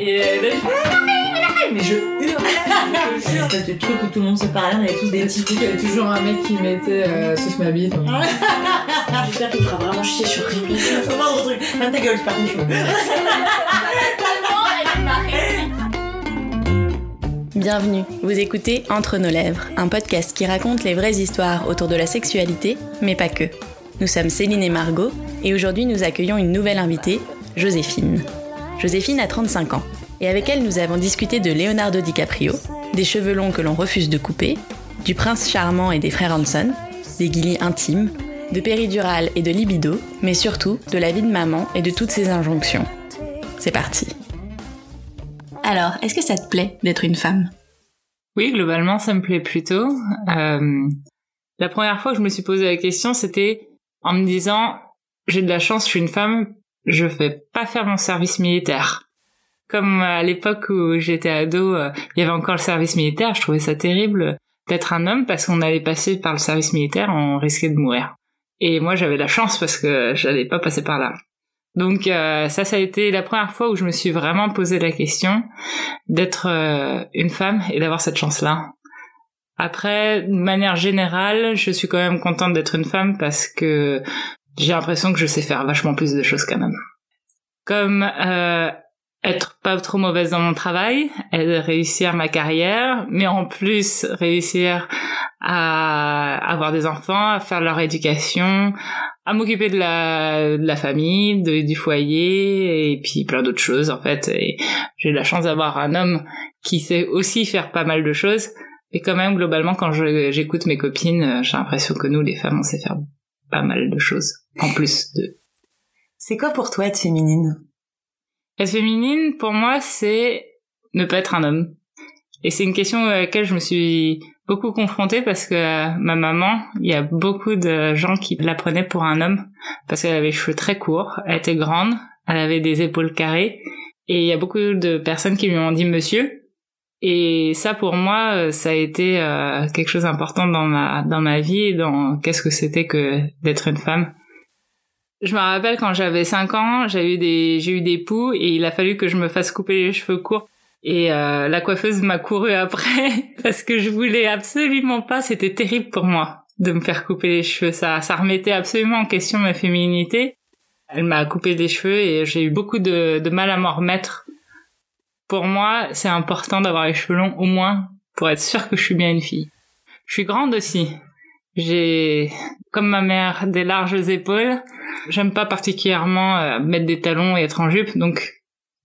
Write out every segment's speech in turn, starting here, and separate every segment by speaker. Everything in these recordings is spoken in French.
Speaker 1: Et euh, là, je mais je hurlais, je te jure.
Speaker 2: C'était le truc où tout le monde se parlait, on avait tous des petits
Speaker 3: Il y avait toujours un mec qui mettait euh, sauce ma bite.
Speaker 1: J'espère qu'il fera vraiment chier sur rien.
Speaker 2: C'est vraiment un truc. Ferme ta gueule, je pars des cheveux.
Speaker 4: Bienvenue, vous écoutez Entre nos lèvres, un podcast qui raconte les vraies histoires autour de la sexualité, mais pas que. Nous sommes Céline et Margot, et aujourd'hui nous accueillons une nouvelle invitée, Joséphine. Joséphine a 35 ans, et avec elle nous avons discuté de Leonardo DiCaprio, des cheveux longs que l'on refuse de couper, du prince charmant et des frères Hanson, des guillis intimes, de péridurale et de libido, mais surtout de la vie de maman et de toutes ses injonctions. C'est parti. Alors, est-ce que ça te plaît d'être une femme?
Speaker 1: Oui, globalement, ça me plaît plutôt. Euh, la première fois que je me suis posé la question, c'était en me disant, j'ai de la chance, je suis une femme, je vais pas faire mon service militaire. Comme à l'époque où j'étais ado, euh, il y avait encore le service militaire, je trouvais ça terrible d'être un homme parce qu'on allait passer par le service militaire, on risquait de mourir. Et moi, j'avais la chance parce que j'allais pas passer par là. Donc euh, ça, ça a été la première fois où je me suis vraiment posé la question d'être euh, une femme et d'avoir cette chance-là. Après, de manière générale, je suis quand même contente d'être une femme parce que j'ai l'impression que je sais faire vachement plus de choses quand même. Comme euh, être pas trop mauvaise dans mon travail, réussir ma carrière, mais en plus réussir à avoir des enfants, à faire leur éducation, à m'occuper de la, famille, de, du foyer et puis plein d'autres choses en fait. J'ai la chance d'avoir un homme qui sait aussi faire pas mal de choses. Et quand même globalement quand j'écoute mes copines, j'ai l'impression que nous les femmes on sait faire pas mal de choses en plus de.
Speaker 2: C'est quoi pour toi être féminine?
Speaker 1: Être féminine pour moi c'est ne pas être un homme. Et c'est une question à laquelle je me suis beaucoup confrontée parce que euh, ma maman, il y a beaucoup de gens qui la prenaient pour un homme parce qu'elle avait les cheveux très courts, elle était grande, elle avait des épaules carrées et il y a beaucoup de personnes qui lui ont dit monsieur. Et ça pour moi, euh, ça a été euh, quelque chose d'important dans ma dans ma vie, dans qu'est-ce que c'était que d'être une femme. Je me rappelle quand j'avais 5 ans, j'ai eu des j'ai eu des poux et il a fallu que je me fasse couper les cheveux courts et euh, la coiffeuse m'a couru après parce que je voulais absolument pas. C'était terrible pour moi de me faire couper les cheveux. Ça, ça remettait absolument en question ma féminité. Elle m'a coupé les cheveux et j'ai eu beaucoup de, de mal à m'en remettre. Pour moi, c'est important d'avoir les cheveux longs au moins pour être sûr que je suis bien une fille. Je suis grande aussi. J'ai, comme ma mère, des larges épaules. J'aime pas particulièrement euh, mettre des talons et être en jupe, donc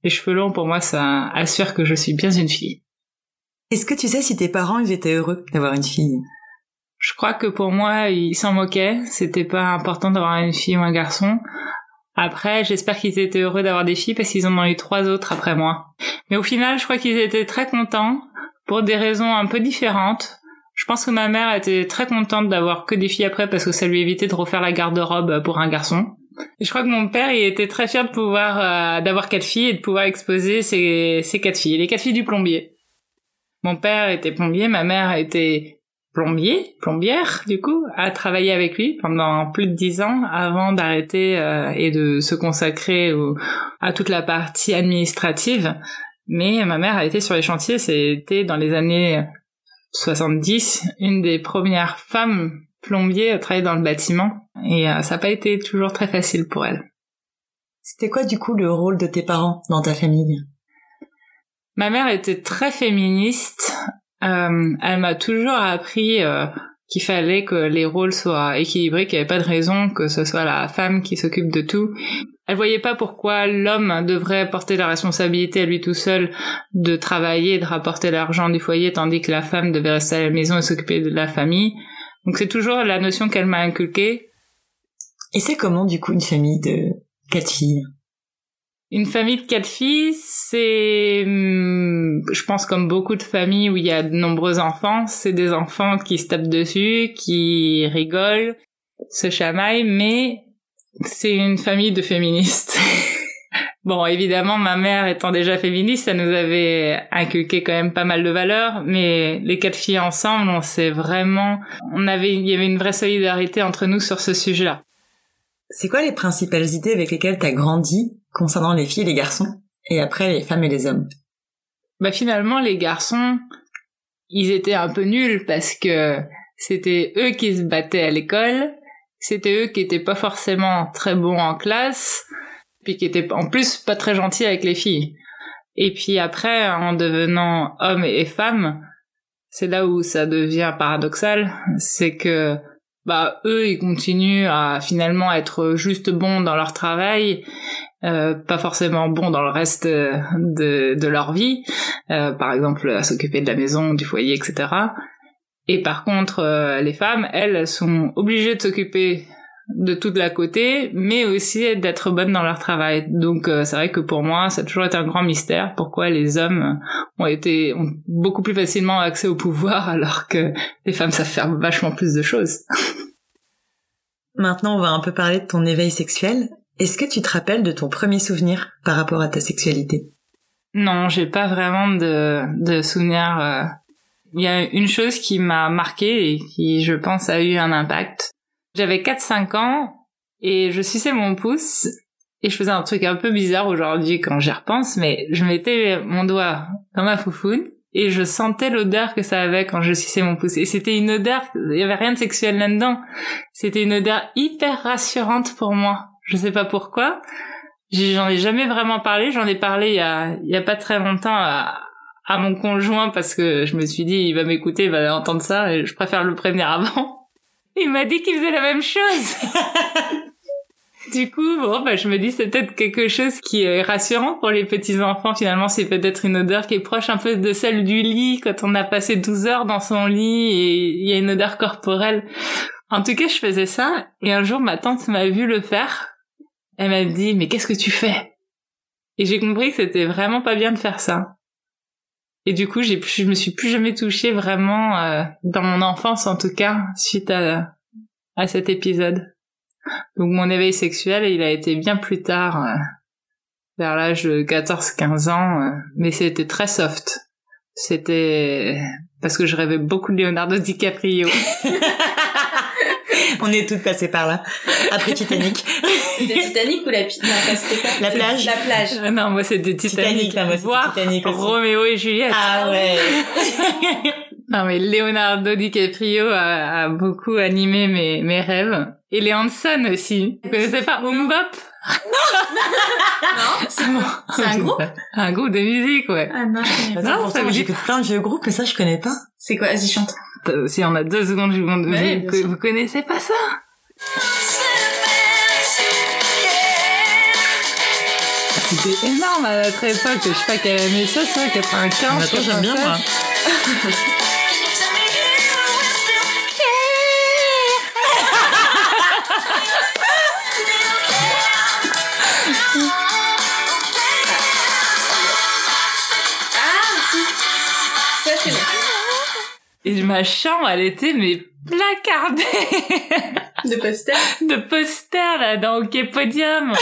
Speaker 1: les cheveux longs, pour moi, ça assure que je suis bien une fille.
Speaker 2: Est-ce que tu sais si tes parents, ils étaient heureux d'avoir une fille?
Speaker 1: Je crois que pour moi, ils s'en moquaient. C'était pas important d'avoir une fille ou un garçon. Après, j'espère qu'ils étaient heureux d'avoir des filles parce qu'ils en ont eu trois autres après moi. Mais au final, je crois qu'ils étaient très contents pour des raisons un peu différentes. Je pense que ma mère était très contente d'avoir que des filles après parce que ça lui évitait de refaire la garde-robe pour un garçon. Je crois que mon père, était très fier de pouvoir, euh, d'avoir quatre filles et de pouvoir exposer ses, ses quatre filles, les quatre filles du plombier. Mon père était plombier, ma mère était plombier, plombière, du coup, a travaillé avec lui pendant plus de dix ans avant d'arrêter euh, et de se consacrer à toute la partie administrative. Mais ma mère a été sur les chantiers, c'était dans les années 70, une des premières femmes plombiers à travailler dans le bâtiment et euh, ça n'a pas été toujours très facile pour elle.
Speaker 2: C'était quoi du coup le rôle de tes parents dans ta famille?
Speaker 1: Ma mère était très féministe. Euh, elle m'a toujours appris euh, qu'il fallait que les rôles soient équilibrés, qu'il n'y avait pas de raison que ce soit la femme qui s'occupe de tout. Elle voyait pas pourquoi l'homme devrait porter la responsabilité à lui tout seul de travailler de rapporter l'argent du foyer, tandis que la femme devait rester à la maison et s'occuper de la famille. Donc c'est toujours la notion qu'elle m'a inculquée.
Speaker 2: Et c'est comment du coup une famille de quatre filles?
Speaker 1: Une famille de quatre filles, c'est, hmm, je pense comme beaucoup de familles où il y a de nombreux enfants, c'est des enfants qui se tapent dessus, qui rigolent, se chamaillent, mais c'est une famille de féministes. Bon, évidemment, ma mère étant déjà féministe, ça nous avait inculqué quand même pas mal de valeurs, mais les quatre filles ensemble, on s'est vraiment, on avait, il y avait une vraie solidarité entre nous sur ce sujet-là.
Speaker 2: C'est quoi les principales idées avec lesquelles t'as grandi concernant les filles et les garçons et après les femmes et les hommes?
Speaker 1: Bah finalement, les garçons, ils étaient un peu nuls parce que c'était eux qui se battaient à l'école, c'était eux qui étaient pas forcément très bons en classe, puis qui étaient en plus pas très gentils avec les filles. Et puis après, en devenant hommes et femmes, c'est là où ça devient paradoxal, c'est que bah eux ils continuent à finalement être juste bons dans leur travail euh, pas forcément bons dans le reste de, de leur vie. Euh, par exemple à s'occuper de la maison du foyer etc et par contre euh, les femmes elles sont obligées de s'occuper de tout de la côté, mais aussi d'être bonnes dans leur travail. Donc euh, c'est vrai que pour moi, ça a toujours été un grand mystère pourquoi les hommes ont été ont beaucoup plus facilement accès au pouvoir alors que les femmes savent faire vachement plus de choses.
Speaker 2: Maintenant, on va un peu parler de ton éveil sexuel. Est-ce que tu te rappelles de ton premier souvenir par rapport à ta sexualité?
Speaker 1: Non, j'ai pas vraiment de, de souvenir. Euh. Il y a une chose qui m'a marqué et qui, je pense, a eu un impact. J'avais 4-5 ans et je suçais mon pouce et je faisais un truc un peu bizarre aujourd'hui quand j'y repense, mais je mettais mon doigt dans ma foufoune et je sentais l'odeur que ça avait quand je suçais mon pouce. Et c'était une odeur, il y avait rien de sexuel là-dedans. C'était une odeur hyper rassurante pour moi. Je sais pas pourquoi. J'en ai jamais vraiment parlé. J'en ai parlé il y a, il y a pas très longtemps à, à mon conjoint parce que je me suis dit, il va m'écouter, il va entendre ça et je préfère le prévenir avant. Il m'a dit qu'il faisait la même chose. du coup, bon, bah, je me dis c'est peut-être quelque chose qui est rassurant pour les petits enfants. Finalement, c'est peut-être une odeur qui est proche un peu de celle du lit quand on a passé 12 heures dans son lit et il y a une odeur corporelle. En tout cas, je faisais ça et un jour, ma tante m'a vu le faire. Elle m'a dit, mais qu'est-ce que tu fais? Et j'ai compris que c'était vraiment pas bien de faire ça. Et du coup, j'ai, je me suis plus jamais touchée vraiment euh, dans mon enfance, en tout cas, suite à, à cet épisode. Donc mon éveil sexuel, il a été bien plus tard, euh, vers l'âge de 14-15 ans, euh, mais c'était très soft. C'était parce que je rêvais beaucoup de Leonardo DiCaprio.
Speaker 2: On est toutes passées par là. Après Titanic.
Speaker 4: C'était Titanic ou la, non,
Speaker 2: la plage
Speaker 1: La
Speaker 2: plage.
Speaker 1: Ah non, moi c'était Titanic.
Speaker 2: Titanic, là, moi,
Speaker 1: Voir
Speaker 2: Titanic aussi.
Speaker 1: Roméo et Juliette.
Speaker 2: Ah ouais.
Speaker 1: Non mais Leonardo DiCaprio a, a beaucoup animé mes, mes rêves. Et les Hanson aussi. Vous connaissez pas Umbop
Speaker 4: Non, c'est C'est un groupe?
Speaker 1: Un groupe de musique, ouais.
Speaker 4: Ah non, je connais pas.
Speaker 1: Non, ça
Speaker 2: moi, j'écoute plein de vieux groupes, mais ça, je connais pas.
Speaker 4: C'est quoi? Vas-y, chante.
Speaker 1: Euh, Si on a deux secondes, je vous demande,
Speaker 4: Ouais,
Speaker 1: vous,
Speaker 4: sûr.
Speaker 1: vous connaissez pas ça? C'était énorme à notre époque. Je sais pas quelle année ça, ça, 95.
Speaker 2: Maintenant, j'aime bien, moi.
Speaker 1: Et ma chambre, elle était mais placardée
Speaker 4: De poster.
Speaker 1: de posters là dans Hockey Podium.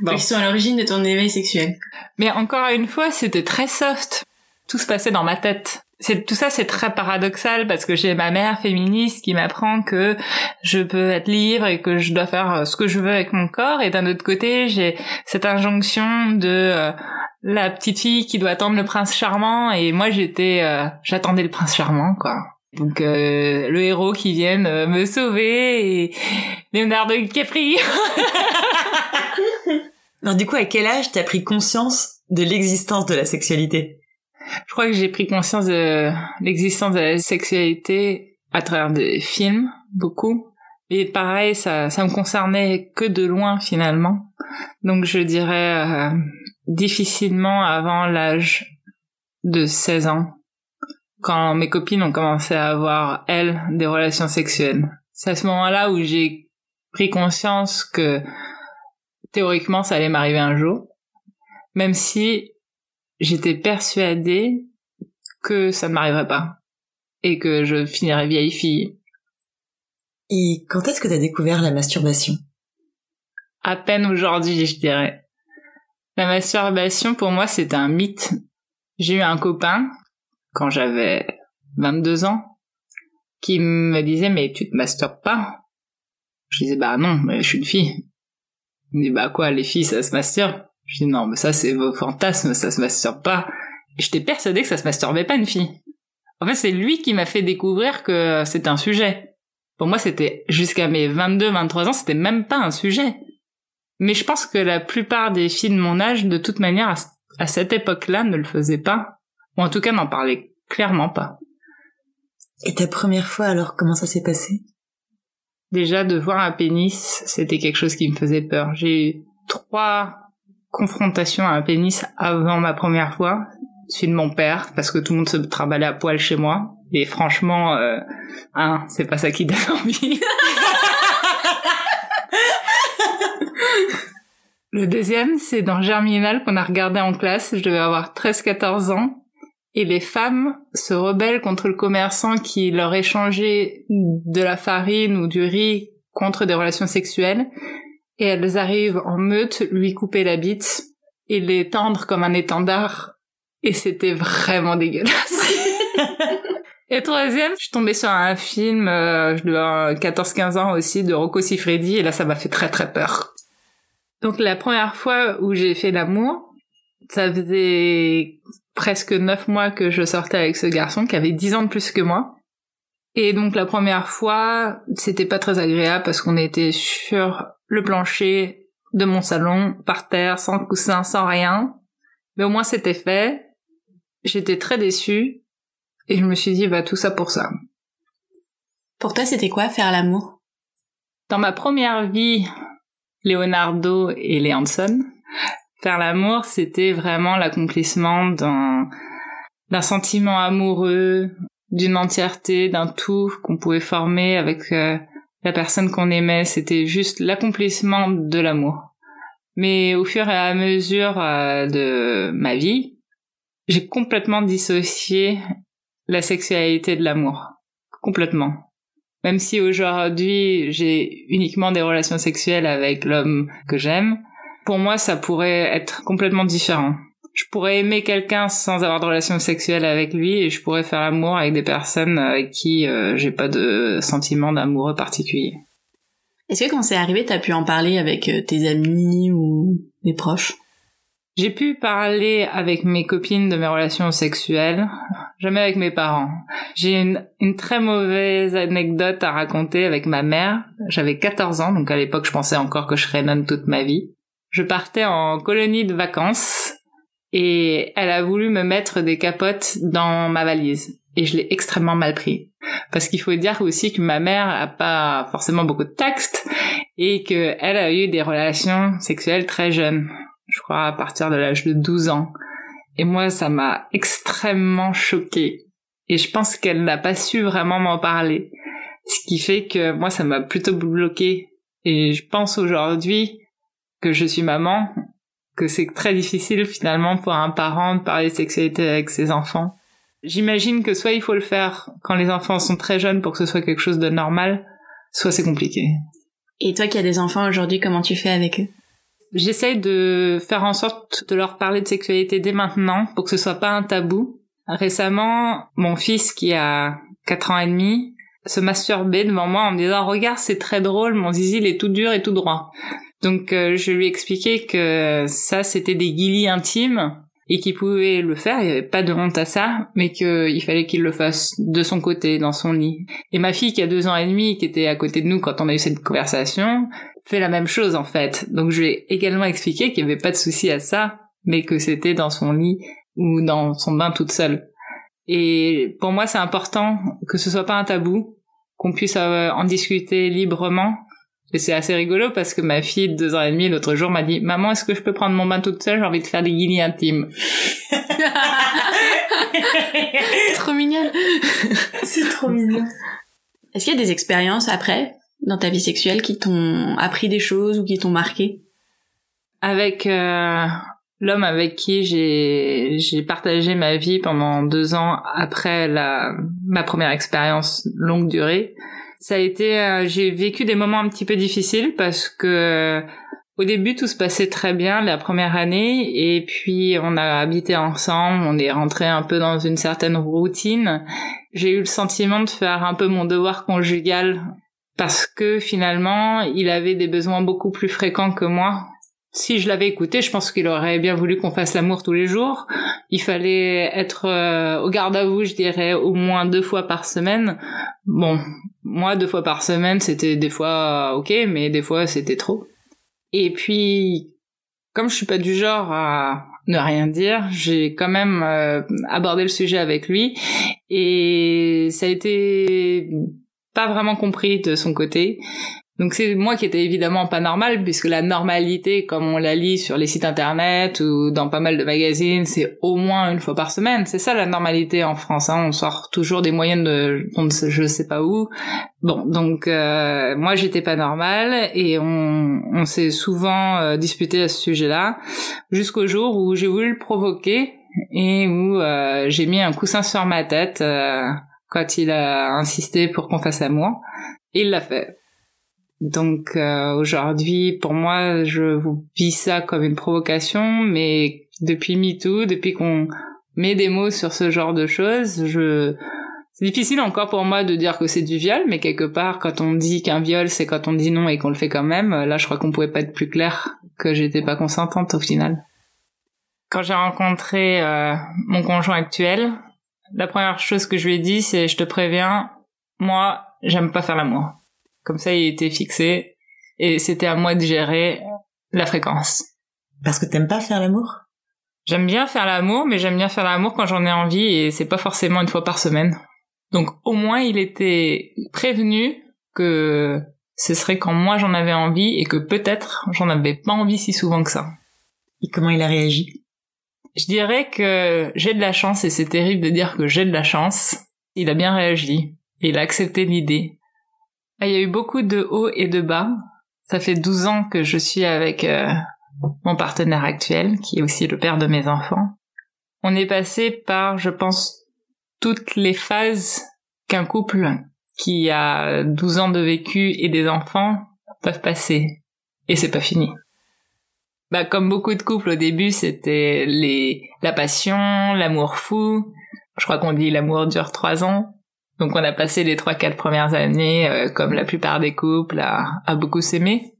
Speaker 1: Bon.
Speaker 4: Qui sont à l'origine de ton éveil sexuel.
Speaker 1: Mais encore une fois, c'était très soft. Tout se passait dans ma tête. C'est tout ça, c'est très paradoxal parce que j'ai ma mère féministe qui m'apprend que je peux être libre et que je dois faire euh, ce que je veux avec mon corps. Et d'un autre côté, j'ai cette injonction de euh, la petite fille qui doit attendre le prince charmant. Et moi, j'étais, euh, j'attendais le prince charmant, quoi. Donc euh, le héros qui vienne euh, me sauver et Leonardo DiCaprio.
Speaker 2: Alors, du coup, à quel âge t'as pris conscience de l'existence de la sexualité?
Speaker 1: Je crois que j'ai pris conscience de l'existence de la sexualité à travers des films, beaucoup. Et pareil, ça, ça me concernait que de loin finalement. Donc je dirais euh, difficilement avant l'âge de 16 ans, quand mes copines ont commencé à avoir, elles, des relations sexuelles. C'est à ce moment-là où j'ai pris conscience que théoriquement ça allait m'arriver un jour, même si j'étais persuadée que ça ne m'arriverait pas et que je finirais vieille fille.
Speaker 2: Et quand est-ce que t'as découvert la masturbation?
Speaker 1: À peine aujourd'hui, je dirais. La masturbation, pour moi, c'était un mythe. J'ai eu un copain, quand j'avais 22 ans, qui me disait, mais tu te masturbes pas? Je disais, bah non, mais je suis une fille. Il me dit, bah quoi, les filles, ça se masturbe? Je dis non, mais ça c'est vos fantasmes, ça se masturbe pas. J'étais persuadée que ça se masturbait pas une fille. En fait, c'est lui qui m'a fait découvrir que c'était un sujet. Pour moi, c'était jusqu'à mes 22, 23 ans, c'était même pas un sujet. Mais je pense que la plupart des filles de mon âge, de toute manière, à, à cette époque-là, ne le faisaient pas. Ou en tout cas, n'en parlaient clairement pas.
Speaker 2: Et ta première fois, alors, comment ça s'est passé?
Speaker 1: Déjà, de voir un pénis, c'était quelque chose qui me faisait peur. J'ai eu trois confrontations à un pénis avant ma première fois. Celui de mon père, parce que tout le monde se traballait à poil chez moi. Et franchement, euh, hein, c'est pas ça qui donne envie. Le deuxième, c'est dans Germinal qu'on a regardé en classe. Je devais avoir 13-14 ans. Et les femmes se rebellent contre le commerçant qui leur échangeait de la farine ou du riz contre des relations sexuelles. Et elles arrivent en meute lui couper la bite et l'étendre comme un étendard. Et c'était vraiment dégueulasse. Et troisième, je suis tombée sur un film, euh, je devais avoir 14-15 ans aussi, de Rocco Siffredi, et là ça m'a fait très très peur. Donc la première fois où j'ai fait l'amour, ça faisait presque neuf mois que je sortais avec ce garçon qui avait dix ans de plus que moi. Et donc la première fois, c'était pas très agréable parce qu'on était sur le plancher de mon salon, par terre, sans coussin, sans rien. Mais au moins c'était fait. J'étais très déçue. Et je me suis dit, bah tout ça pour ça.
Speaker 4: Pour toi, c'était quoi faire l'amour?
Speaker 1: Dans ma première vie, Leonardo et Leanson, faire l'amour, c'était vraiment l'accomplissement d'un d'un sentiment amoureux, d'une entièreté, d'un tout qu'on pouvait former avec euh, la personne qu'on aimait. C'était juste l'accomplissement de l'amour. Mais au fur et à mesure euh, de ma vie, j'ai complètement dissocié la sexualité de l'amour. Complètement. Même si aujourd'hui j'ai uniquement des relations sexuelles avec l'homme que j'aime, pour moi ça pourrait être complètement différent. Je pourrais aimer quelqu'un sans avoir de relation sexuelle avec lui et je pourrais faire l'amour avec des personnes avec qui euh, j'ai pas de sentiment d'amoureux particulier.
Speaker 4: Est-ce que quand c'est arrivé, t'as pu en parler avec euh, tes amis ou des proches?
Speaker 1: J'ai pu parler avec mes copines de mes relations sexuelles, jamais avec mes parents. J'ai une, une, très mauvaise anecdote à raconter avec ma mère. J'avais 14 ans, donc à l'époque je pensais encore que je serais nonne toute ma vie. Je partais en colonie de vacances et elle a voulu me mettre des capotes dans ma valise. Et je l'ai extrêmement mal pris. Parce qu'il faut dire aussi que ma mère a pas forcément beaucoup de texte et qu'elle a eu des relations sexuelles très jeunes je crois à partir de l'âge de 12 ans. Et moi, ça m'a extrêmement choquée. Et je pense qu'elle n'a pas su vraiment m'en parler. Ce qui fait que moi, ça m'a plutôt bloqué. Et je pense aujourd'hui que je suis maman, que c'est très difficile finalement pour un parent de parler de sexualité avec ses enfants. J'imagine que soit il faut le faire quand les enfants sont très jeunes pour que ce soit quelque chose de normal, soit c'est compliqué.
Speaker 4: Et toi qui as des enfants aujourd'hui, comment tu fais avec eux?
Speaker 1: J'essaye de faire en sorte de leur parler de sexualité dès maintenant pour que ce soit pas un tabou. Récemment, mon fils qui a 4 ans et demi se masturbait devant moi en me disant regarde c'est très drôle mon zizi il est tout dur et tout droit. Donc euh, je lui ai expliqué que ça c'était des guilis intimes et qu'il pouvait le faire, il n'y avait pas de honte à ça, mais qu'il fallait qu'il le fasse de son côté, dans son lit. Et ma fille qui a deux ans et demi, qui était à côté de nous quand on a eu cette conversation, fait la même chose en fait. Donc je lui ai également expliqué qu'il n'y avait pas de souci à ça, mais que c'était dans son lit ou dans son bain toute seule. Et pour moi c'est important que ce soit pas un tabou, qu'on puisse euh, en discuter librement. Et c'est assez rigolo parce que ma fille de deux ans et demi l'autre jour m'a dit Maman, est-ce que je peux prendre mon bain toute seule? J'ai envie de faire des guillis intimes.
Speaker 4: trop mignonne.
Speaker 2: c'est trop mignon.
Speaker 4: Est-ce qu'il y a des expériences après? Dans ta vie sexuelle qui t'ont appris des choses ou qui t'ont marqué?
Speaker 1: Avec euh, l'homme avec qui j'ai j'ai partagé ma vie pendant deux ans après la ma première expérience longue durée, ça a été euh, j'ai vécu des moments un petit peu difficiles parce que au début, tout se passait très bien la première année, et puis on a habité ensemble, on est rentré un peu dans une certaine routine. J'ai eu le sentiment de faire un peu mon devoir conjugal parce que finalement, il avait des besoins beaucoup plus fréquents que moi si je l'avais écouté, je pense qu'il aurait bien voulu qu'on fasse l'amour tous les jours. Il fallait être euh, au garde à vous, je dirais, au moins deux fois par semaine. Bon, moi, deux fois par semaine, c'était des fois ok, mais des fois, c'était trop. Et puis, comme je suis pas du genre à ne rien dire, j'ai quand même euh, abordé le sujet avec lui et ça a été pas vraiment compris de son côté. Donc c'est moi qui étais évidemment pas normal puisque la normalité comme on la lit sur les sites internet ou dans pas mal de magazines c'est au moins une fois par semaine c'est ça la normalité en France hein. on sort toujours des moyennes de je sais pas où bon donc euh, moi j'étais pas normal et on, on s'est souvent euh, disputé à ce sujet là jusqu'au jour où j'ai voulu le provoquer et où euh, j'ai mis un coussin sur ma tête quand il a insisté pour qu'on fasse amour il l'a fait donc euh, aujourd'hui, pour moi, je vis ça comme une provocation, mais depuis MeToo, depuis qu'on met des mots sur ce genre de choses, je c'est difficile encore pour moi de dire que c'est du viol, mais quelque part, quand on dit qu'un viol, c'est quand on dit non et qu'on le fait quand même, là, je crois qu'on pouvait pas être plus clair que j'étais pas consentante au final. Quand j'ai rencontré euh, mon conjoint actuel, la première chose que je lui ai dit, c'est je te préviens, moi, j'aime pas faire l'amour. Comme ça, il était fixé et c'était à moi de gérer la fréquence.
Speaker 2: Parce que t'aimes pas faire l'amour?
Speaker 1: J'aime bien faire l'amour, mais j'aime bien faire l'amour quand j'en ai envie et c'est pas forcément une fois par semaine. Donc au moins il était prévenu que ce serait quand moi j'en avais envie et que peut-être j'en avais pas envie si souvent que ça.
Speaker 2: Et comment il a réagi?
Speaker 1: Je dirais que j'ai de la chance et c'est terrible de dire que j'ai de la chance. Il a bien réagi il a accepté l'idée. Ah, il y a eu beaucoup de hauts et de bas. Ça fait 12 ans que je suis avec euh, mon partenaire actuel, qui est aussi le père de mes enfants. On est passé par, je pense, toutes les phases qu'un couple qui a 12 ans de vécu et des enfants peuvent passer. Et c'est pas fini. Bah, comme beaucoup de couples au début, c'était les, la passion, l'amour fou. Je crois qu'on dit l'amour dure trois ans. Donc on a passé les trois quatre premières années, euh, comme la plupart des couples, à, à beaucoup s'aimer.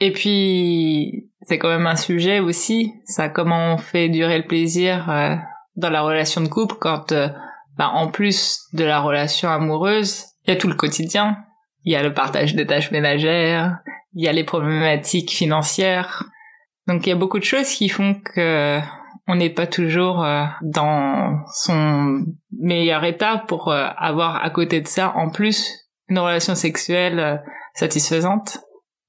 Speaker 1: Et puis c'est quand même un sujet aussi, ça comment on fait durer le plaisir euh, dans la relation de couple quand, euh, bah, en plus de la relation amoureuse, il y a tout le quotidien. Il y a le partage des tâches ménagères, il y a les problématiques financières. Donc il y a beaucoup de choses qui font que on n'est pas toujours euh, dans son meilleur état pour euh, avoir à côté de ça en plus une relation sexuelle euh, satisfaisante.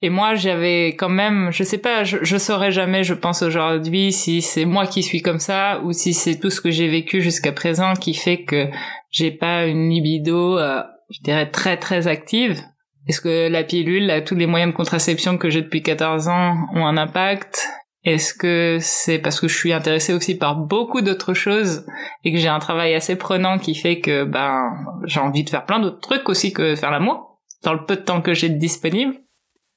Speaker 1: Et moi, j'avais quand même, je sais pas, je, je saurais jamais, je pense aujourd'hui, si c'est moi qui suis comme ça ou si c'est tout ce que j'ai vécu jusqu'à présent qui fait que j'ai pas une libido, je dirais très très active. Est-ce que la pilule, tous les moyens de contraception que j'ai depuis 14 ans ont un impact? Est-ce que c'est parce que je suis intéressée aussi par beaucoup d'autres choses et que j'ai un travail assez prenant qui fait que ben j'ai envie de faire plein d'autres trucs aussi que faire l'amour dans le peu de temps que j'ai disponible?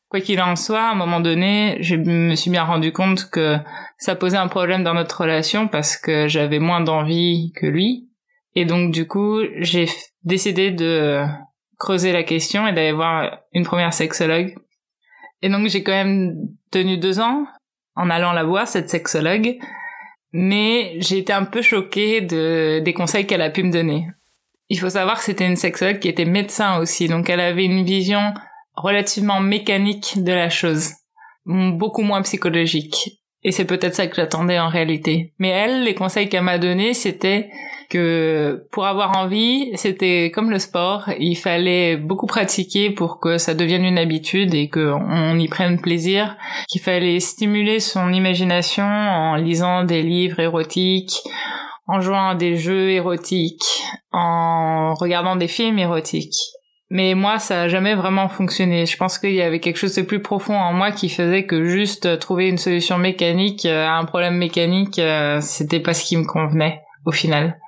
Speaker 1: Quoi qu'il en soit, à un moment donné, je me suis bien rendu compte que ça posait un problème dans notre relation parce que j'avais moins d'envie que lui. Et donc du coup, j'ai décidé de creuser la question et d'aller voir une première sexologue. Et donc j'ai quand même tenu deux ans en allant la voir, cette sexologue, mais j'ai été un peu choquée de, des conseils qu'elle a pu me donner. Il faut savoir que c'était une sexologue qui était médecin aussi, donc elle avait une vision relativement mécanique de la chose, beaucoup moins psychologique. Et c'est peut-être ça que j'attendais en réalité. Mais elle, les conseils qu'elle m'a donnés, c'était que pour avoir envie, c'était comme le sport, il fallait beaucoup pratiquer pour que ça devienne une habitude et qu'on y prenne plaisir, qu'il fallait stimuler son imagination en lisant des livres érotiques, en jouant à des jeux érotiques, en regardant des films érotiques. Mais moi, ça a jamais vraiment fonctionné. Je pense qu'il y avait quelque chose de plus profond en moi qui faisait que juste trouver une solution mécanique à un problème mécanique, euh, c'était pas ce qui me convenait au final.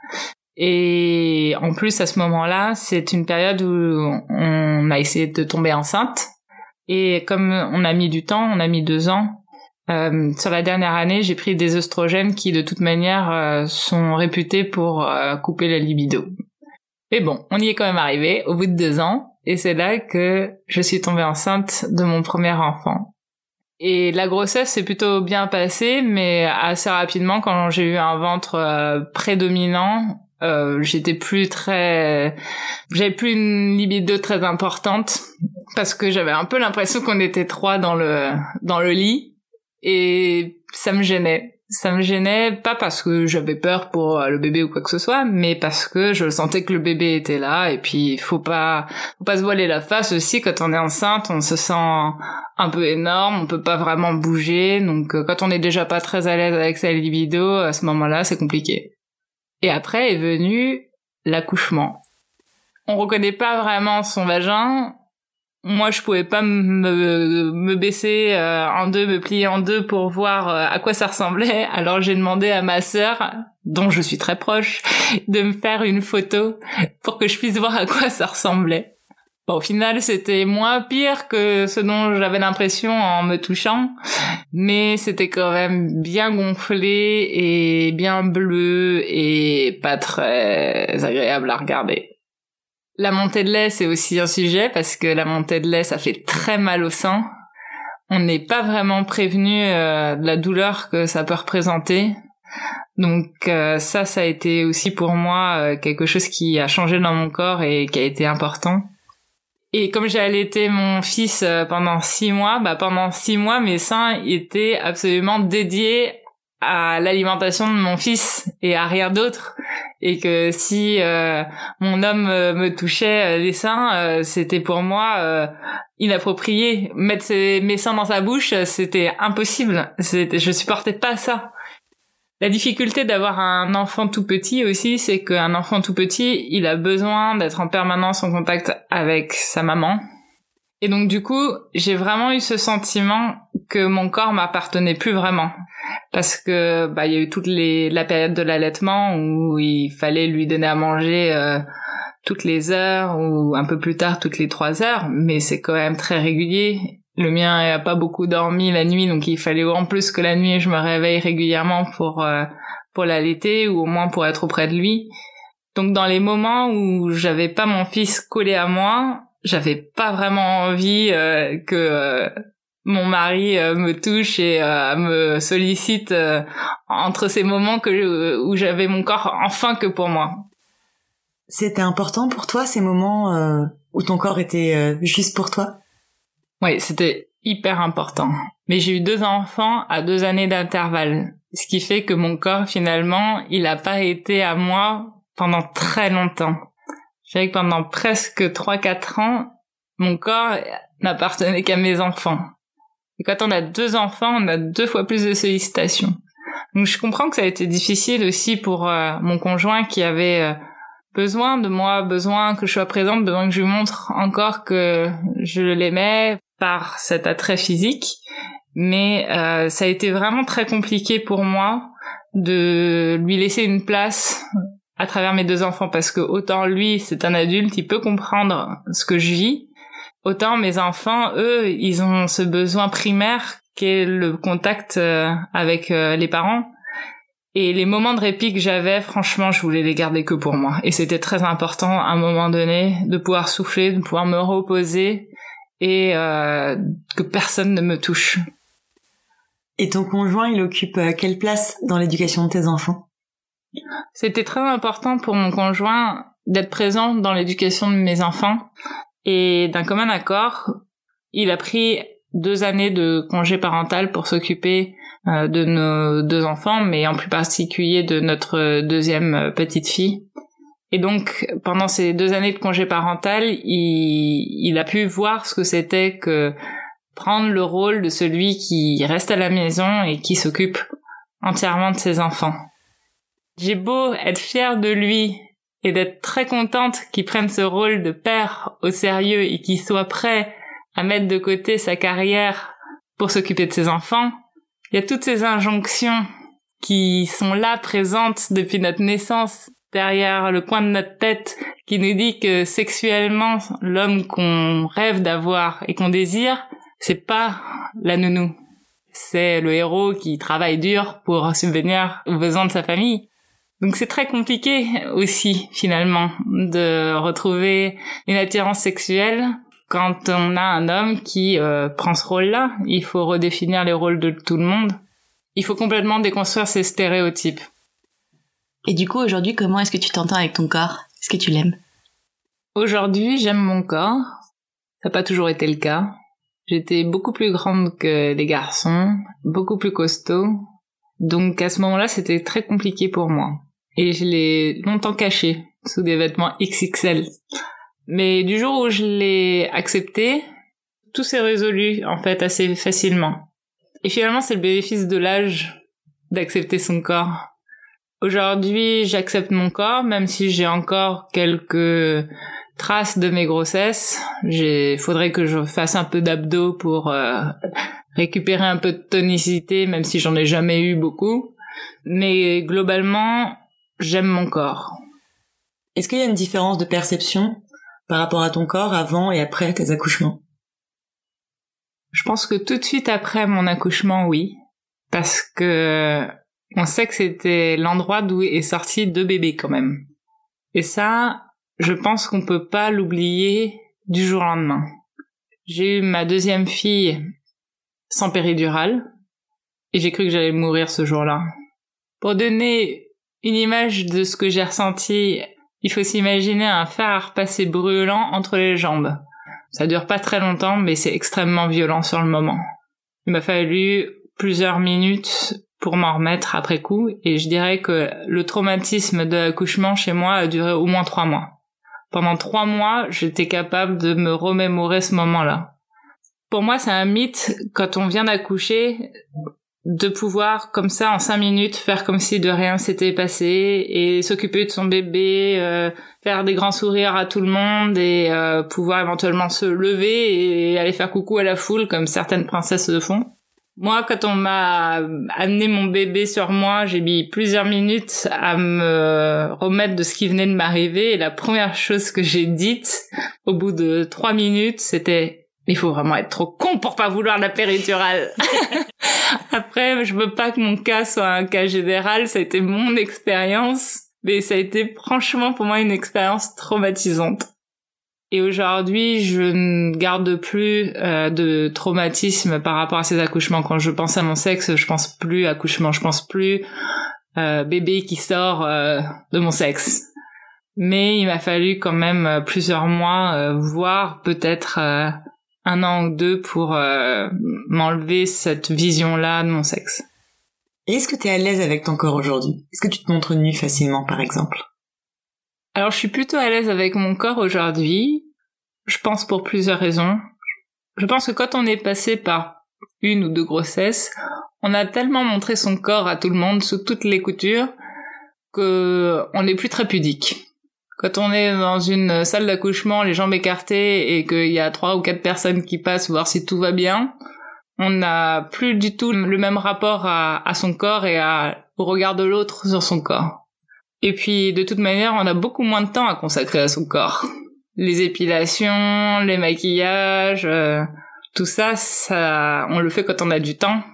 Speaker 1: Et en plus, à ce moment-là, c'est une période où on a essayé de tomber enceinte. Et comme on a mis du temps, on a mis deux ans, euh, sur la dernière année, j'ai pris des oestrogènes qui, de toute manière, euh, sont réputés pour euh, couper la libido. Mais bon, on y est quand même arrivé au bout de deux ans, et c'est là que je suis tombée enceinte de mon premier enfant. Et la grossesse s'est plutôt bien passée, mais assez rapidement, quand j'ai eu un ventre euh, prédominant, euh, j'étais plus très, j'avais plus une libido très importante parce que j'avais un peu l'impression qu'on était trois dans le dans le lit et ça me gênait ça me gênait pas parce que j'avais peur pour euh, le bébé ou quoi que ce soit, mais parce que je sentais que le bébé était là et puis faut pas faut pas se voiler la face aussi quand on est enceinte, on se sent un peu énorme, on peut pas vraiment bouger, donc euh, quand on est déjà pas très à l'aise avec sa libido, à ce moment-là, c'est compliqué. Et après est venu l'accouchement. On reconnaît pas vraiment son vagin, moi je pouvais pas me, me baisser euh, en deux, me plier en deux pour voir euh, à quoi ça ressemblait. Alors j'ai demandé à ma sœur, dont je suis très proche, de me faire une photo pour que je puisse voir à quoi ça ressemblait. Bon, au final, c'était moins pire que ce dont j'avais l'impression en me touchant, mais c'était quand même bien gonflé et bien bleu et pas très agréable à regarder. La montée de lait, c'est aussi un sujet parce que la montée de lait, ça fait très mal au sein. On n'est pas vraiment prévenu euh, de la douleur que ça peut représenter. Donc euh, ça, ça a été aussi pour moi euh, quelque chose qui a changé dans mon corps et qui a été important. Et comme j'ai allaité mon fils pendant six mois, bah pendant six mois, mes seins étaient absolument dédiés à l'alimentation de mon fils et à rien d'autre. Et que si euh, mon homme euh, me touchait euh, les seins c'était pour moi inapproprié. Mettre mes seins dans sa bouche c'était impossible. C'était je supportais pas ça. La difficulté d'avoir un enfant tout petit aussi c'est qu'un enfant tout petit il a besoin d'être en permanence en contact avec sa maman et donc du coup, j'ai vraiment eu ce sentiment que mon corps m'appartenait plus vraiment parce que bah il y a eu toute les la période de l'allaitement où il fallait lui donner à manger euh, toutes les heures ou un peu plus tard toutes les trois heures, mais c'est quand même très régulier. Le mien n'a pas beaucoup dormi la nuit, donc il fallait en plus que la nuit je me réveille régulièrement pour euh, pour l'allaiter ou au moins pour être auprès de lui. Donc dans les moments où j'avais pas mon fils collé à moi, j'avais pas vraiment envie euh, que euh, mon mari euh, me touche et me sollicite entre ces moments que où j'avais mon corps enfin que pour moi.
Speaker 2: C'était important pour toi ces moments où ton corps était juste pour toi?
Speaker 1: Oui, c'était hyper important. Mais j'ai eu deux enfants à deux années d'intervalle, ce qui fait que mon corps finalement, il a pas été à moi pendant très longtemps. Je dirais que pendant presque 3-4 ans, mon corps n'appartenait qu'à mes enfants. Et quand on a deux enfants, on a deux fois plus de sollicitations. Donc je comprends que ça a été difficile aussi pour euh, mon conjoint qui avait euh, besoin de moi, besoin que je sois présente, besoin que je lui montre encore que je l'aimais par cet attrait physique. Mais euh, ça a été vraiment très compliqué pour moi de lui laisser une place à travers mes deux enfants parce que autant lui c'est un adulte il peut comprendre ce que je vis autant mes enfants eux ils ont ce besoin primaire qu'est le contact euh, avec euh, les parents. Et les moments de répit que j'avais franchement je voulais les garder que pour moi. Et c'était très important à un moment donné de pouvoir souffler de pouvoir me reposer et euh, que personne ne me touche.
Speaker 2: Et ton conjoint il occupe quelle place dans l'éducation de tes enfants?
Speaker 1: C'était très important pour mon conjoint d'être présent dans l'éducation de mes enfants et d'un commun accord, il a pris deux années de congé parental pour s'occuper euh, de nos deux enfants, mais en plus particulier de notre deuxième petite fille. Et donc, pendant ces deux années de congé parental, il a pu voir ce que c'était que prendre le rôle de celui qui reste à la maison et qui s'occupe entièrement de ses enfants. J'ai beau être fière de lui et d'être très contente qu'il prenne ce rôle de père au sérieux et qu'il soit prêt à mettre de côté sa carrière pour s'occuper de ses enfants, il y a toutes ces injonctions qui sont là présentes depuis notre naissance derrière le coin de notre tête qui nous dit que sexuellement l'homme qu'on rêve d'avoir et qu'on désire, c'est pas la nounou. C'est le héros qui travaille dur pour subvenir aux besoins de sa famille. Donc c'est très compliqué aussi finalement de retrouver une attirance sexuelle quand on a un homme qui euh, prend ce rôle-là, il faut redéfinir les rôles de tout le monde. Il faut complètement déconstruire ces stéréotypes.
Speaker 4: Et du coup, aujourd'hui, comment est-ce que tu t'entends avec ton corps? Est-ce que tu l'aimes?
Speaker 1: Aujourd'hui, j'aime mon corps. Ça n'a pas toujours été le cas. J'étais beaucoup plus grande que les garçons, beaucoup plus costaud. Donc à ce moment-là, c'était très compliqué pour moi. Et je l'ai longtemps caché sous des vêtements XXL. Mais du jour où je l'ai accepté, tout s'est résolu en fait assez facilement. Et finalement, c'est le bénéfice de l'âge d'accepter son corps. Aujourd'hui, j'accepte mon corps, même si j'ai encore quelques traces de mes grossesses. Il faudrait que je fasse un peu d'abdos pour euh, récupérer un peu de tonicité, même si j'en ai jamais eu beaucoup. Mais globalement, j'aime mon corps.
Speaker 2: Est-ce qu'il y a une différence de perception par rapport à ton corps avant et après tes accouchements?
Speaker 1: Je pense que tout de suite après mon accouchement, oui. Parce que on sait que c'était l'endroit d'où est sorti deux bébés quand même. Et ça, je pense qu'on peut pas l'oublier du jour au lendemain. J'ai eu ma deuxième fille sans péridurale et j'ai cru que j'allais mourir ce jour-là. Pour donner une image de ce que j'ai ressenti, il faut s'imaginer un fer repasser brûlant entre les jambes. Ça dure pas très longtemps, mais c'est extrêmement violent sur le moment. Il m'a fallu plusieurs minutes pour m'en remettre après coup, et je dirais que le traumatisme de l'accouchement chez moi a duré au moins trois mois. Pendant trois mois, j'étais capable de me remémorer ce moment-là. Pour moi, c'est un mythe, quand on vient d'accoucher, de pouvoir, comme ça, en cinq minutes, faire comme si de rien s'était passé et s'occuper de son bébé, euh, faire des grands sourires à tout le monde et euh, pouvoir éventuellement se lever et aller faire coucou à la foule comme certaines princesses le font. Moi, quand on m'a amené mon bébé sur moi, j'ai mis plusieurs minutes à me remettre de ce qui venait de m'arriver. Et la première chose que j'ai dite, au bout de trois minutes, c'était il faut vraiment être trop con pour pas vouloir la péridurale. Après, je veux pas que mon cas soit un cas général. Ça a été mon expérience, mais ça a été franchement pour moi une expérience traumatisante. Et aujourd'hui, je ne garde plus euh, de traumatisme par rapport à ces accouchements. Quand je pense à mon sexe, je pense plus accouchement, je pense plus euh, bébé qui sort euh, de mon sexe. Mais il m'a fallu quand même euh, plusieurs mois, euh, voire peut-être un an ou deux pour m'enlever cette vision-là de mon sexe.
Speaker 2: Et est-ce que tu es à l'aise avec ton corps aujourd'hui? Est-ce que tu te montres nu facilement, par exemple?
Speaker 1: Alors je suis plutôt à l'aise avec mon corps aujourd'hui. Je pense pour plusieurs raisons. Je pense que quand on est passé par une ou deux grossesses, on a tellement montré son corps à tout le monde sous toutes les coutures que on n'est plus très pudique. Quand on est dans une salle d'accouchement, les jambes écartées et qu'il y a trois ou quatre personnes qui passent voir si tout va bien, on n'a plus du tout le même rapport à, son corps et à, au regard de l'autre sur son corps. Et puis, de toute manière, on a beaucoup moins de temps à consacrer à son corps. Les épilations, les maquillages, euh, tout ça, ça, on le fait quand on a du temps.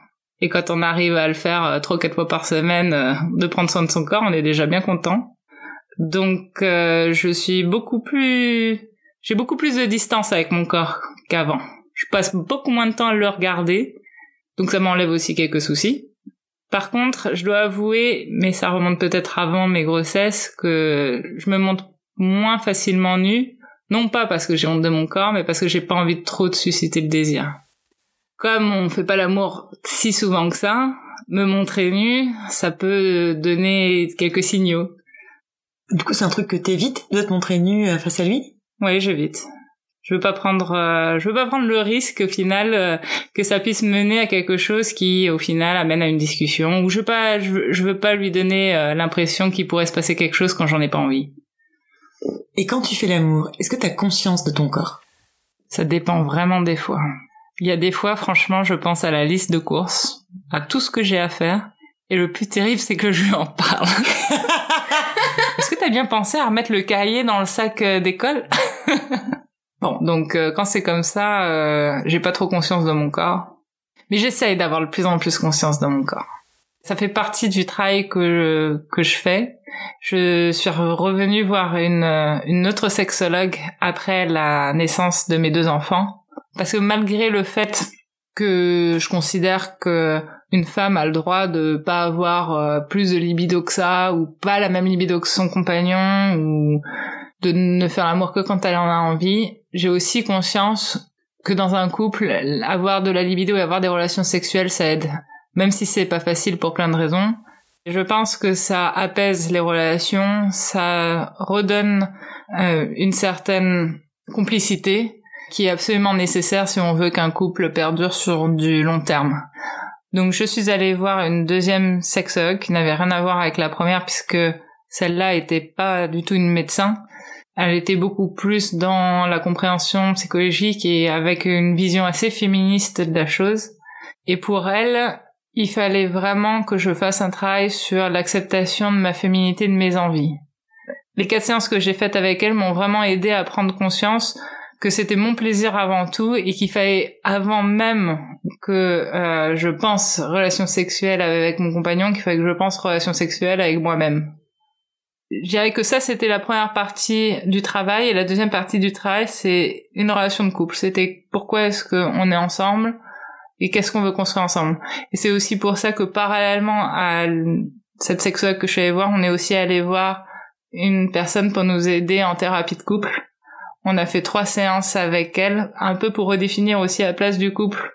Speaker 1: Et quand on arrive à le faire euh, trois, quatre fois par semaine, euh, de prendre soin de son corps, on est déjà bien content. Donc, je suis beaucoup plus, j'ai beaucoup plus de distance avec mon corps qu'avant. Je passe beaucoup moins de temps à le regarder. Donc ça m'enlève aussi quelques soucis. Par contre, je dois avouer, mais ça remonte peut-être avant mes grossesses, que je me montre moins facilement nue, non pas parce que j'ai honte de mon corps, mais parce que j'ai pas envie de trop de susciter le désir. Comme on fait pas l'amour si souvent que ça, me montrer nue, ça peut donner quelques signaux.
Speaker 2: Du coup, c'est un truc que t'évites de te montrer nue euh, face à lui?
Speaker 1: Oui, j'évite je veux pas prendre euh, je veux pas prendre le risque au final euh, que ça puisse mener à quelque chose qui au final amène à une discussion ou je veux pas je veux, pas lui donner euh, l'impression qu'il pourrait se passer quelque chose quand j'en ai pas envie.
Speaker 2: Et quand tu fais l'amour, est-ce que tu as conscience de ton corps?
Speaker 1: Ça dépend vraiment des fois. Il y a des fois franchement, je pense à la liste de courses, à tout ce que j'ai à faire et le plus terrible c'est que je lui en parle. Est-ce que t'as bien pensé à remettre le cahier dans le sac d'école? Bon, donc euh, quand c'est comme ça, euh, j'ai pas trop conscience de mon corps, mais j'essaye d'avoir de plus en plus conscience de mon corps. Ça fait partie du travail que je, que je fais, je suis revenue voir une, une autre sexologue après la naissance de mes deux enfants. Parce que malgré le fait que je considère que une femme a le droit de pas avoir euh, plus de libido que ça ou pas la même libido que son compagnon ou de ne faire l'amour que quand elle en a envie, j'ai aussi conscience que dans un couple, avoir de la libido et avoir des relations sexuelles, ça aide. Même si c'est pas facile pour plein de raisons. Je pense que ça apaise les relations, ça redonne euh, une certaine complicité qui est absolument nécessaire si on veut qu'un couple perdure sur du long terme. Donc je suis allée voir une deuxième sexologue qui n'avait rien à voir avec la première puisque celle-là était pas du tout une médecin. Elle était beaucoup plus dans la compréhension psychologique et avec une vision assez féministe de la chose. Et pour elle, il fallait vraiment que je fasse un travail sur l'acceptation de ma féminité, de mes envies. Les quatre séances que j'ai faites avec elle m'ont vraiment aidé à prendre conscience que c'était mon plaisir avant tout et qu'il fallait avant même que euh, je pense relation sexuelle avec mon compagnon, qu'il fallait que je pense relation sexuelle avec moi-même. Je dirais que ça c'était la première partie du travail et la deuxième partie du travail c'est une relation de couple. C'était pourquoi est-ce qu'on est ensemble, et qu'est-ce qu'on veut construire ensemble. Et c'est aussi pour ça que parallèlement à cette sexologue que je suis allée voir, on est aussi allé voir une personne pour nous aider en thérapie de couple. On a fait trois séances avec elle, un peu pour redéfinir aussi la place du couple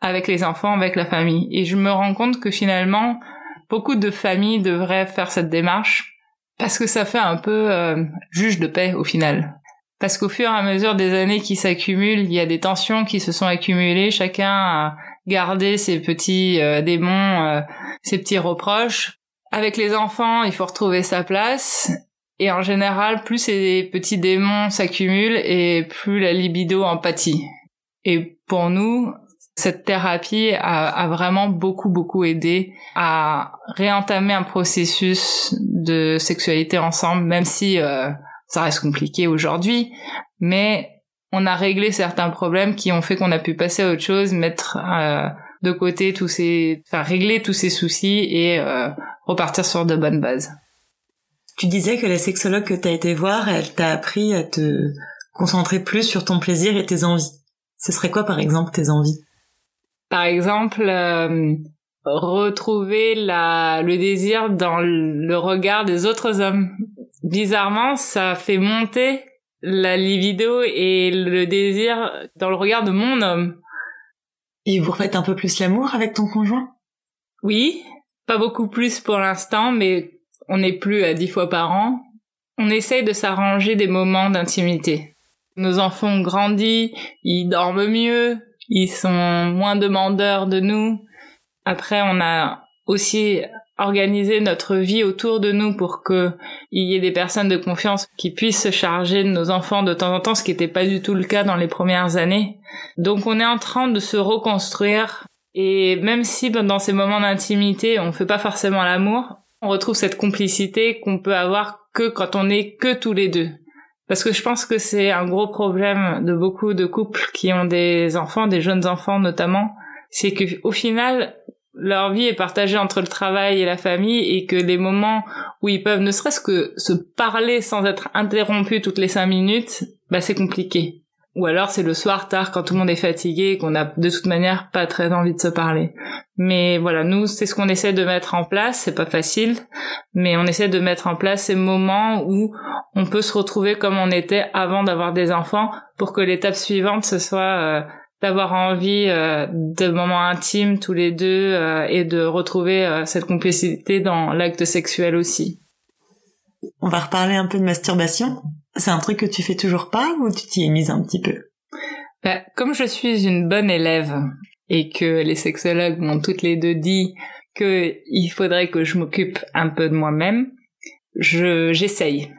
Speaker 1: avec les enfants, avec la famille. Et je me rends compte que finalement, beaucoup de familles devraient faire cette démarche parce que ça fait un peu euh, juge de paix au final. Parce qu'au fur et à mesure des années qui s'accumulent, il y a des tensions qui se sont accumulées. Chacun a gardé ses petits euh, démons, euh, ses petits reproches. Avec les enfants, il faut retrouver sa place. Et en général, plus ces petits démons s'accumulent et plus la libido empathie. Et pour nous, cette thérapie a, vraiment beaucoup beaucoup aidé à réentamer un processus de sexualité ensemble, même si euh, ça reste compliqué aujourd'hui, mais on a réglé certains problèmes qui ont fait qu'on a pu passer à autre chose, mettre euh, de côté tous ces, enfin régler tous ces soucis et euh, repartir sur de bonnes bases.
Speaker 2: Tu disais que la sexologue que t'as été voir, elle t'a appris à te concentrer plus sur ton plaisir et tes envies. Ce serait quoi, par exemple, tes envies?
Speaker 1: Par exemple, euh, retrouver la, le désir dans le regard des autres hommes bizarrement, ça fait monter la libido et le désir dans le regard de mon homme.
Speaker 2: Et vous refaites un peu plus l'amour avec ton conjoint?
Speaker 1: Oui, pas beaucoup plus pour l'instant, mais on n'est plus à dix fois par an. On essaye de s'arranger des moments d'intimité. Nos enfants ont grandi, ils dorment mieux, ils sont moins demandeurs de nous. Après, on a aussi organiser notre vie autour de nous pour que il y ait des personnes de confiance qui puissent se charger de nos enfants de temps en temps, ce qui n'était pas du tout le cas dans les premières années. Donc on est en train de se reconstruire et même si dans ces moments d'intimité on fait pas forcément l'amour, on retrouve cette complicité qu'on peut avoir que quand on est que tous les deux. Parce que je pense que c'est un gros problème de beaucoup de couples qui ont des enfants, des jeunes enfants notamment, c'est que au final, leur vie est partagée entre le travail et la famille et que les moments où ils peuvent ne serait-ce que se parler sans être interrompus toutes les cinq minutes, bah c'est compliqué. Ou alors c'est le soir tard quand tout le monde est fatigué et qu'on a de toute manière pas très envie de se parler. Mais voilà, nous c'est ce qu'on essaie de mettre en place, c'est pas facile, mais on essaie de mettre en place ces moments où on peut se retrouver comme on était avant d'avoir des enfants pour que l'étape suivante ce soit euh, d'avoir envie euh, de moments intimes tous les deux euh, et de retrouver cette complicité dans l'acte sexuel aussi.
Speaker 2: On va reparler un peu de masturbation. C'est un truc que tu fais toujours pas ou tu t'y es mise un petit peu?
Speaker 1: Bah, Comme je suis une bonne élève et que les sexologues m'ont toutes les deux dit que il faudrait que je m'occupe un peu de moi-même, je j'essaye.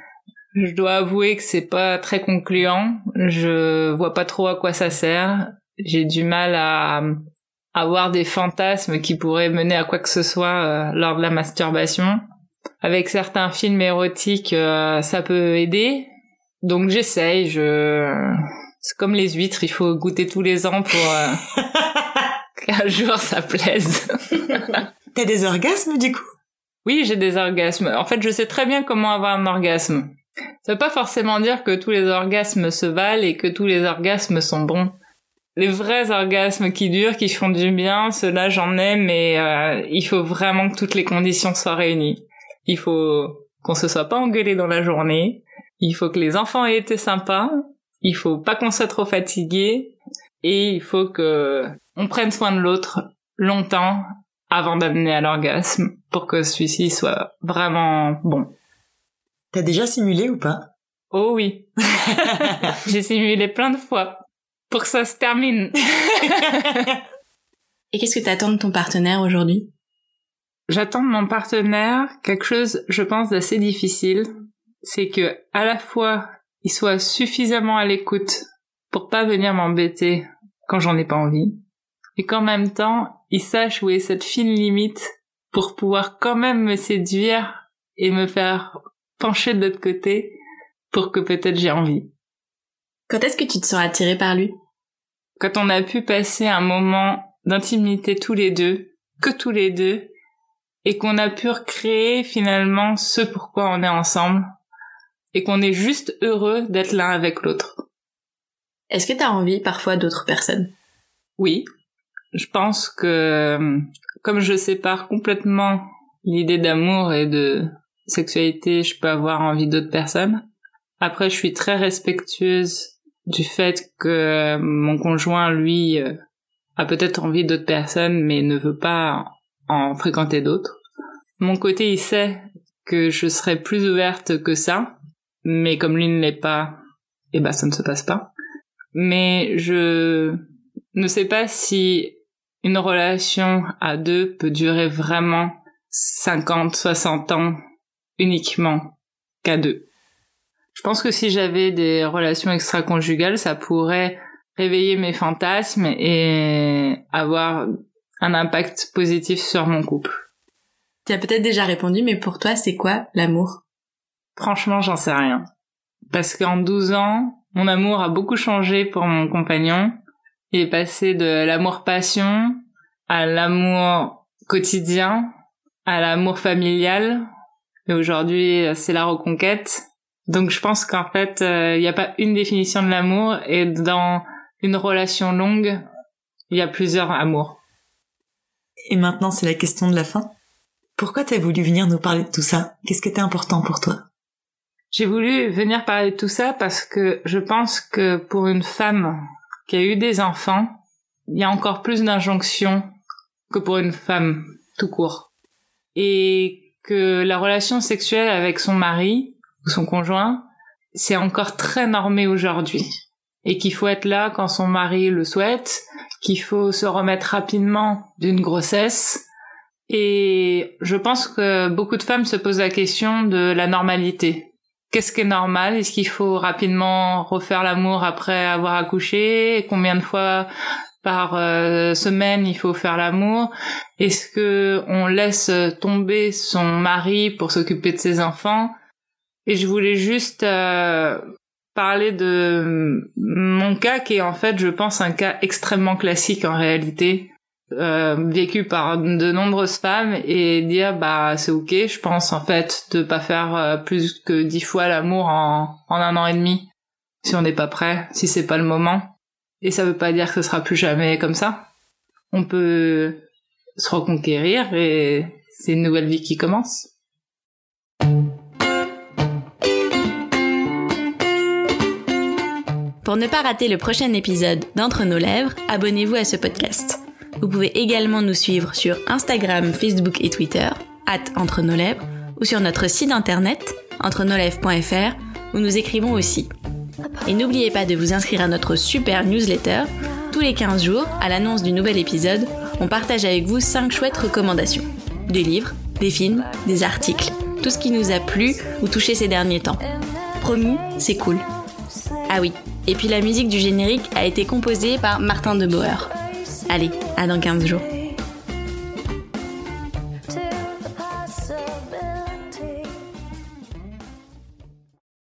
Speaker 1: Je dois avouer que c'est pas très concluant. Je vois pas trop à quoi ça sert j'ai du mal à, avoir des fantasmes qui pourraient mener à quoi que ce soit euh, lors de la masturbation. Avec certains films érotiques, euh, ça peut aider. Donc j'essaye, je... C'est comme les huîtres, il faut goûter tous les ans pour euh, qu'un jour ça plaise.
Speaker 2: T'as des orgasmes du coup?
Speaker 1: Oui, j'ai des orgasmes. En fait, je sais très bien comment avoir un orgasme. Ça veut pas forcément dire que tous les orgasmes se valent et que tous les orgasmes sont bons. Les vrais orgasmes qui durent, qui font du bien, ceux-là j'en ai, mais euh, il faut vraiment que toutes les conditions soient réunies. Il faut qu'on se soit pas engueulé dans la journée, il faut que les enfants aient été sympas, il faut pas qu'on soit trop fatigué, et il faut que on prenne soin de l'autre longtemps avant d'amener à l'orgasme pour que celui-ci soit vraiment bon.
Speaker 2: T'as déjà simulé ou pas?
Speaker 1: Oh oui. J'ai simulé plein de fois pour que ça se termine.
Speaker 4: Et qu'est-ce que t'attends de ton partenaire aujourd'hui?
Speaker 1: J'attends de mon partenaire quelque chose, je pense, d'assez difficile. C'est que, à la fois, il soit suffisamment à l'écoute pour pas venir m'embêter quand j'en ai pas envie. Et qu'en même temps, il sache où est cette fine limite pour pouvoir quand même me séduire et me faire pencher de l'autre côté pour que peut-être j'ai envie.
Speaker 4: Quand est-ce que tu te sens attiré par lui?
Speaker 1: Quand on a pu passer un moment d'intimité tous les deux, que tous les deux, et qu'on a pu recréer finalement ce pourquoi on est ensemble, et qu'on est juste heureux d'être l'un avec l'autre.
Speaker 4: Est-ce que t'as envie parfois d'autres personnes?
Speaker 1: Oui. Je pense que comme je sépare complètement l'idée d'amour et de sexualité, je peux avoir envie d'autres personnes. Après, je suis très respectueuse du fait que mon conjoint, lui, euh, a peut-être envie d'autres personnes, mais ne veut pas en fréquenter d'autres. Mon côté, il sait que je serais plus ouverte que ça, mais comme lui ne l'est pas, eh ben ça ne se passe pas. Mais je ne sais pas si une relation à deux peut durer vraiment 50, 60 ans uniquement qu'à deux. Je pense que si j'avais des relations extra-conjugales, ça pourrait réveiller mes fantasmes et avoir un impact positif sur mon couple.
Speaker 4: Tu as peut-être déjà répondu, mais pour toi, c'est quoi l'amour?
Speaker 1: Franchement, j'en sais rien. Parce qu'en 12 ans, mon amour a beaucoup changé pour mon compagnon. Il est passé de l'amour-passion à l'amour quotidien, à l'amour familial. Et aujourd'hui, c'est la reconquête. Donc je pense qu'en fait, euh, il n'y a pas une définition de l'amour et dans une relation longue, il y a plusieurs amours.
Speaker 2: Et maintenant, c'est la question de la fin. Pourquoi t'as voulu venir nous parler de tout ça? Qu'est-ce qui était important pour toi?
Speaker 1: J'ai voulu venir parler de tout ça parce que je pense que pour une femme qui a eu des enfants, il y a encore plus d'injonctions que pour une femme tout court. Et que la relation sexuelle avec son mari ou son conjoint, c'est encore très normé aujourd'hui. Et qu'il faut être là quand son mari le souhaite, qu'il faut se remettre rapidement d'une grossesse. Et je pense que beaucoup de femmes se posent la question de la normalité. Qu'est-ce qui est normal? Est-ce qu'il faut rapidement refaire l'amour après avoir accouché? Combien de fois par euh, semaine il faut faire l'amour? Est-ce que on laisse tomber son mari pour s'occuper de ses enfants? Et je voulais juste euh, parler de mon cas qui est en fait, je pense, un cas extrêmement classique en réalité. Euh, vécu par de nombreuses femmes et dire bah c'est ok je pense en fait de pas faire euh, plus que dix fois l'amour en, en un an et demi si on n'est pas prêt si c'est pas le moment. Et ça veut pas dire que ce sera plus jamais comme ça. On peut se reconquérir et c'est une nouvelle vie qui commence.
Speaker 4: Pour ne pas rater le prochain épisode d'Entre nos lèvres, abonnez-vous à ce podcast. Vous pouvez également nous suivre sur Instagram, Facebook et Twitter, at Entre nos lèvres, ou sur notre site internet, entrenolèvres.fr, où nous écrivons aussi. Et n'oubliez pas de vous inscrire à notre super newsletter. Tous les 15 jours, à l'annonce du nouvel épisode, on partage avec vous 5 chouettes recommandations. Des livres, des films, des articles, tout ce qui nous a plu ou touché ces derniers temps. Promis, c'est cool. Ah oui, et puis la musique du générique a été composée par Martin de. Allez, à dans 15 jours.